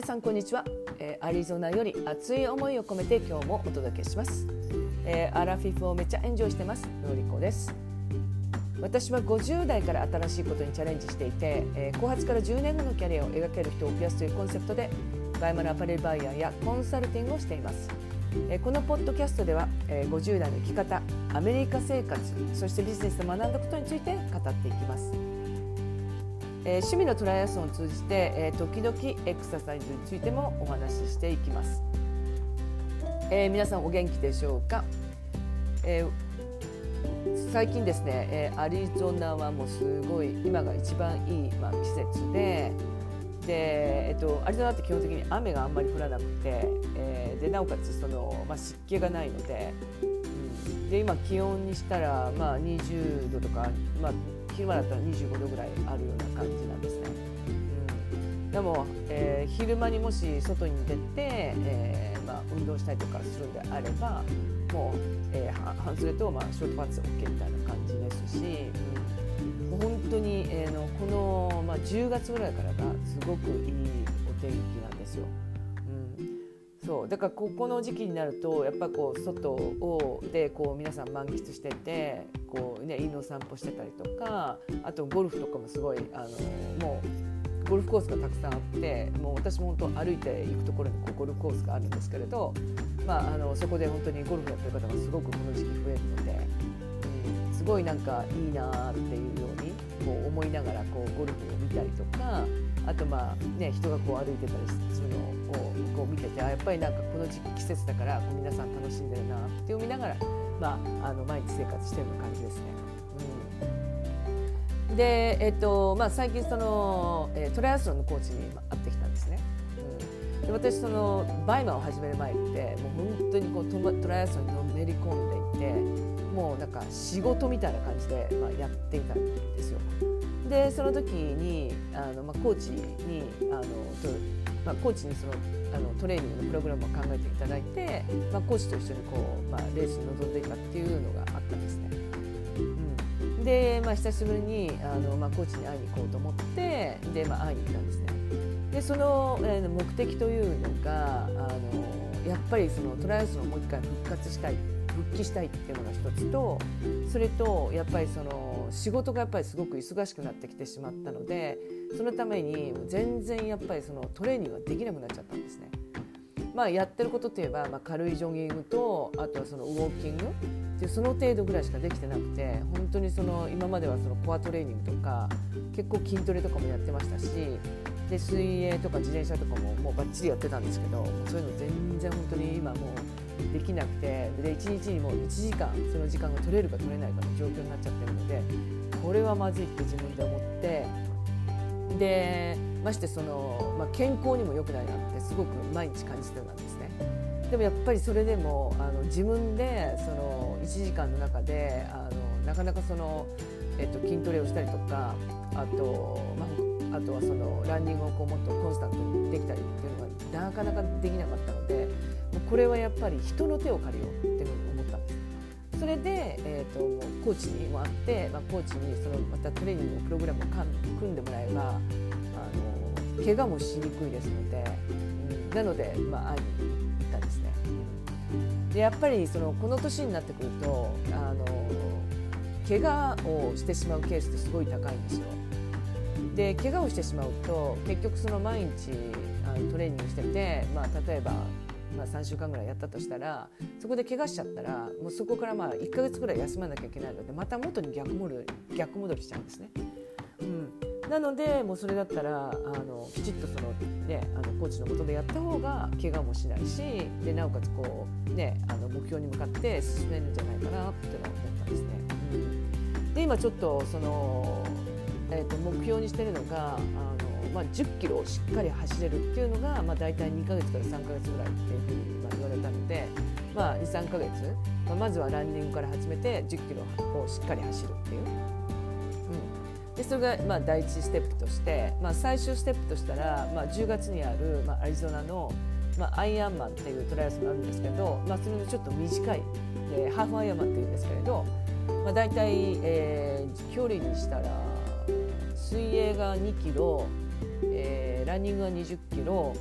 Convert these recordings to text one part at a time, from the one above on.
皆さんこんにちは、えー、アリゾナより熱い思いを込めて今日もお届けします、えー、アラフィフをめっちゃエンジョイしてます。のりこです。私は50代から新しいことにチャレンジしていて、えー、後発から10年後のキャリアを描ける人を増やすというコンセプトでバイマルアパレルバイヤーやコンサルティングをしています。えこのポッドキャストでは、え50代の生き方アメリカ生活そしてビジネスで学んだことについて語っていきます。えー、趣味のトライアスロンを通じて、えー、時々エクササイズについてもお話ししていきます、えー、皆さんお元気でしょうか、えー、最近ですね、えー、アリゾナはもうすごい今が一番いい、まあ、季節でで、えっと、アリゾナって基本的に雨があんまり降らなくて、えー、でなおかつその、まあ、湿気がないので,、うん、で今気温にしたら、まあ、20度とか、まあ、昼間だったら25度ぐらいあるような感じなんですね。うん、でも、えー、昼間にもし外に出て、えーまあ、運動したりとかするんであればもう、えー、半袖と、まあ、ショートパンツ OK みたいな感じですし、うん、もう本当に、えーの、この、まあ、10月ぐらいからがすごくいいお天気なんですよ。そう。だからここの時期になるとやっぱこう外をでこう皆さん満喫しててこう、ね、犬の散歩してたりとかあとゴルフとかもすごいあのもうゴルフコースがたくさんあってもう私も本当歩いて行くところにこうゴルフコースがあるんですけれど、まあ、あのそこで本当にゴルフやってる方がすごくこの時期増えるので、うん、すごいなんかいいなっていうようにこう思いながらこうゴルフを見たりとかあとまあね人がこう歩いてたりするのをててあやっぱりなんかこの時期季節だから皆さん楽しんでるなって見ながら、まあ、あの毎日生活してるような感じですね。で、えっとまあ、最近その、えー、トライアスロンのコーチに会ってきたんですね。うん、で私そのバイマンを始める前ってもう本当にこうトライアスロンにのめり込んでいてもうなんか仕事みたいな感じで、まあ、やっていたんですよ。でその時にあの、まあ、コーチにあのと、まあ、コーチにそのあのトレーニングのプログラムを考えていただいて、まあ、コーチと一緒にこう、まあ、レースに臨んでいたっていうのがあったんですね。うん、で、まあ、久しぶりにあの、まあ、コーチに会いに行こうと思ってで、まあ、会いに行ったんですね。でその、えー、目的というのがあのやっぱりそのトライアスロンをもう一回復活したい復帰したいっていうのが一つとそれとやっぱりその仕事がやっぱりすごく忙しくなってきてしまったのでそのために全然やっぱりそのトレーニングができなくなっちゃったんですね。まあ、やってることといえば、まあ、軽いジョギングとあとはそのウォーキングっていうその程度ぐらいしかできてなくて本当にその今まではそのコアトレーニングとか結構筋トレとかもやってましたしで水泳とか自転車とかももうバッチリやってたんですけどそういうの全然本当に今もうできなくてで1日にも1時間その時間が取れるか取れないかの状況になっちゃってるのでこれはまずいって自分で思ってでましてその、まあ、健康にも良くないなってすごく毎日感じてたんですね。でもやっぱりそれでもあの自分でその1時間の中であのなかなかその、えっと、筋トレをしたりとかあと、まあ、あとはそのランニングをこうもっとコンスタントにできたりっていうのがなかなかできなかったのでこれはやっぱり人の手を借りようって思ったんです。それで、えーと、コーチにもあって、まあ、コーチにそのまたトレーニングのプログラムを組んでもらえばあの怪我もしにくいですので、うん、なので、まあ、会いに行ったんですね。でやっぱりそのこの年になってくるとあの怪我をしてしまうケースってすごい高いんですよ。で怪我をしてしまうと結局その毎日あのトレーニングしてて、まあ、例えばまあ、3週間ぐらいやったとしたらそこで怪我しちゃったらもうそこからまあ1か月ぐらい休まなきゃいけないのでまた元に逆戻り逆戻りしちゃうんですね。うん、なのでもうそれだったらあのきちっとその、ね、あのコーチのもとでやった方が怪我もしないしでなおかつこう、ね、あの目標に向かって進めるんじゃないかなって思ったんですね。うん、で今ちょっとその、えー、と目標にしてるのがあのまあ、10キロをしっかり走れるっていうのが、まあ、大体2か月から3か月ぐらいっていうふうにまあ言われたので、まあ、23か月、まあ、まずはランニングから始めて10キロをしっかり走るっていう。うん、でそれがまあ第一ステップとして、まあ、最終ステップとしたら、まあ、10月にある、まあ、アリゾナの、まあ、アイアンマンっていうトライアスがあるんですけど、まあ、それのちょっと短い、えー、ハーフアイアンマンっていうんですけれど、まあ、大体、えー、距離にしたら水泳が2キロえー、ランニングが20キロ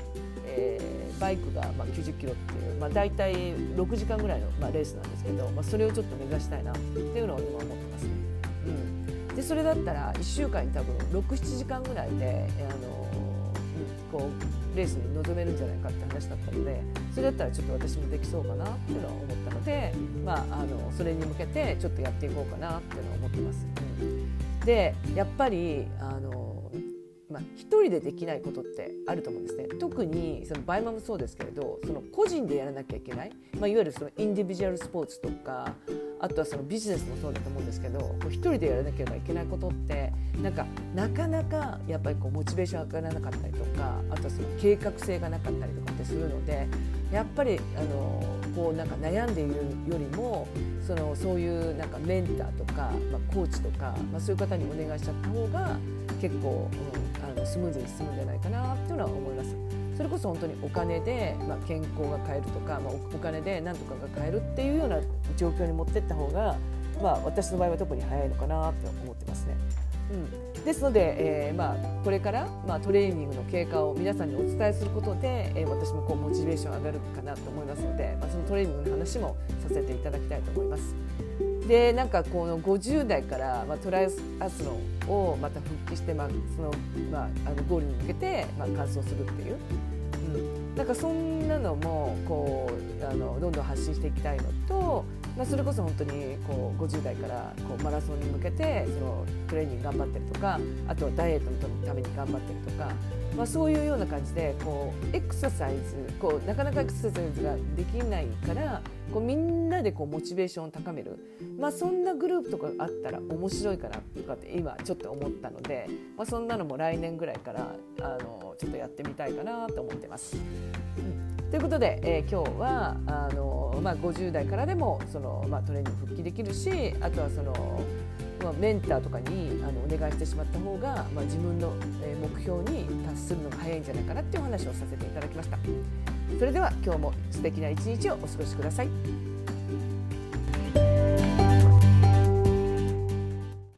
えー、バイクがまあ90キロっていう、まあ、大体6時間ぐらいのまあレースなんですけど、まあ、それをちょっと目指したいなっていうのを今思ってますね。うん、でそれだったら1週間に多分67時間ぐらいで、あのこうレースに臨めるんじゃないかって話だったのでそれだったらちょっと私もできそうかなっていうのは思ったので、まあ、あのそれに向けてちょっとやっていこうかなっていうのは思ってます。うん、でやっぱりあのまあ、一人でできないことってあると思うんですね。特にそのバイマもそうですけれどその個人でやらなきゃいけない、まあ、いわゆるその individual sports とかあとはそのビジネスもそうだと思うんですけど一人でやらなければいけないことってなんかなかなかやっぱりこうモチベーション上がらなかったりとかあとはその計画性がなかったりとかってするのでやっぱりあのこうなんか悩んでいるよりもそのそういうなんかメンターとか、まあ、コーチとか、まあ、そういう方にお願いしちゃった方が結構、うん、あのスムーズに進むんじゃないかなっていうのは思います。それこそ本当にお金で、まあ、健康が買えるとか、まあ、お金で何とかが買えるっていうような状況に持っていった方が、まあ、私の場合は特に早いのかなと思ってますね。うん、ですので、えーまあ、これから、まあ、トレーニングの経過を皆さんにお伝えすることで、えー、私もこうモチベーション上がるかなと思いますので、まあ、そのトレーニングの話もさせていただきたいと思います。でなんかこの50代から、まあ、トライアスロンをまた復帰して、まあそのまあ、あのゴールに向けて、まあ、完走するっていう、うん、なんかそんなのもこうあのどんどん発信していきたいのとまあ、それこそ本当にこう50代からこうマラソンに向けてそのトレーニング頑張ったりとかあとはダイエットのために頑張ったりとか、まあ、そういうような感じでこうエクササイズこうなかなかエクササイズができないからこうみんなでこうモチベーションを高める、まあ、そんなグループとかあったら面白いかなとかって今ちょっと思ったので、まあ、そんなのも来年ぐらいからあのちょっとやってみたいかなと思ってます。うんということで、えー、今日はあの、まあ、50代からでもその、まあ、トレーニング復帰できるしあとはその、まあ、メンターとかにあのお願いしてしまった方が、まあ、自分の目標に達するのが早いんじゃないかなっていうお話をさせていただきました。それでは今日も素敵な一日をお過ごしください。